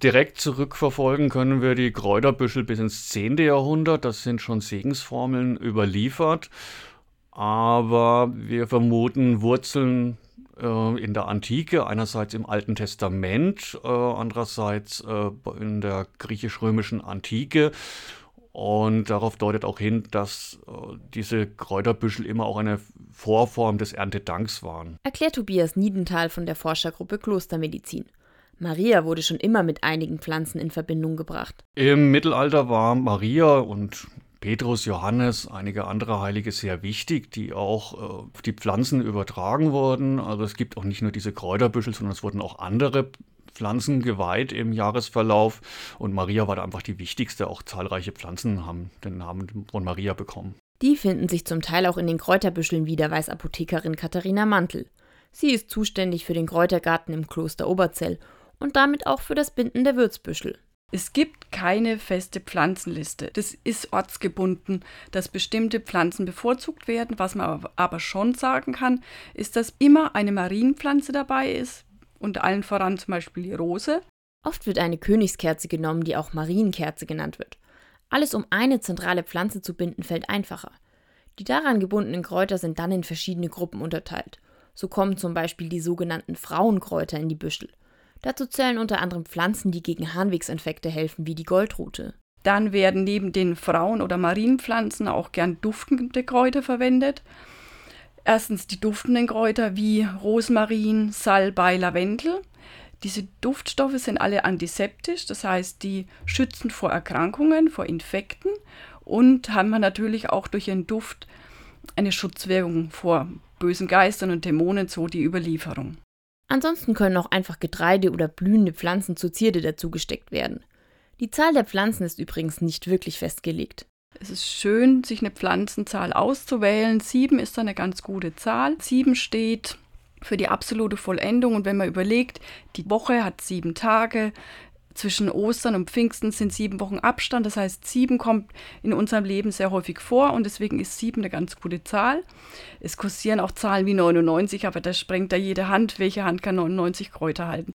Direkt zurückverfolgen können wir die Kräuterbüschel bis ins 10. Jahrhundert. Das sind schon Segensformeln überliefert. Aber wir vermuten Wurzeln äh, in der Antike, einerseits im Alten Testament, äh, andererseits äh, in der griechisch-römischen Antike. Und darauf deutet auch hin, dass äh, diese Kräuterbüschel immer auch eine Vorform des Erntedanks waren. Erklärt Tobias Niedenthal von der Forschergruppe Klostermedizin. Maria wurde schon immer mit einigen Pflanzen in Verbindung gebracht. Im Mittelalter war Maria und Petrus, Johannes, einige andere Heilige sehr wichtig, die auch äh, auf die Pflanzen übertragen wurden. Also es gibt auch nicht nur diese Kräuterbüschel, sondern es wurden auch andere Pflanzen geweiht im Jahresverlauf. Und Maria war da einfach die wichtigste. Auch zahlreiche Pflanzen haben den Namen von Maria bekommen. Die finden sich zum Teil auch in den Kräuterbüscheln wieder, weiß Apothekerin Katharina Mantel. Sie ist zuständig für den Kräutergarten im Kloster Oberzell und damit auch für das Binden der Würzbüschel. Es gibt keine feste Pflanzenliste. Das ist ortsgebunden, dass bestimmte Pflanzen bevorzugt werden. Was man aber schon sagen kann, ist, dass immer eine Marienpflanze dabei ist, unter allen voran zum Beispiel die Rose. Oft wird eine Königskerze genommen, die auch Marienkerze genannt wird. Alles um eine zentrale Pflanze zu binden, fällt einfacher. Die daran gebundenen Kräuter sind dann in verschiedene Gruppen unterteilt. So kommen zum Beispiel die sogenannten Frauenkräuter in die Büschel. Dazu zählen unter anderem Pflanzen, die gegen Harnwegsinfekte helfen, wie die Goldrute. Dann werden neben den Frauen- oder Marienpflanzen auch gern duftende Kräuter verwendet. Erstens die duftenden Kräuter wie Rosmarin, Salbei, Lavendel. Diese Duftstoffe sind alle antiseptisch, das heißt, die schützen vor Erkrankungen, vor Infekten und haben natürlich auch durch ihren Duft eine Schutzwirkung vor bösen Geistern und Dämonen, so die Überlieferung. Ansonsten können auch einfach Getreide oder blühende Pflanzen zur Zierde dazugesteckt werden. Die Zahl der Pflanzen ist übrigens nicht wirklich festgelegt. Es ist schön, sich eine Pflanzenzahl auszuwählen. Sieben ist eine ganz gute Zahl. Sieben steht für die absolute Vollendung. Und wenn man überlegt, die Woche hat sieben Tage, zwischen Ostern und Pfingsten sind sieben Wochen Abstand. Das heißt, sieben kommt in unserem Leben sehr häufig vor und deswegen ist sieben eine ganz gute Zahl. Es kursieren auch Zahlen wie 99, aber da sprengt da jede Hand. Welche Hand kann 99 Kräuter halten?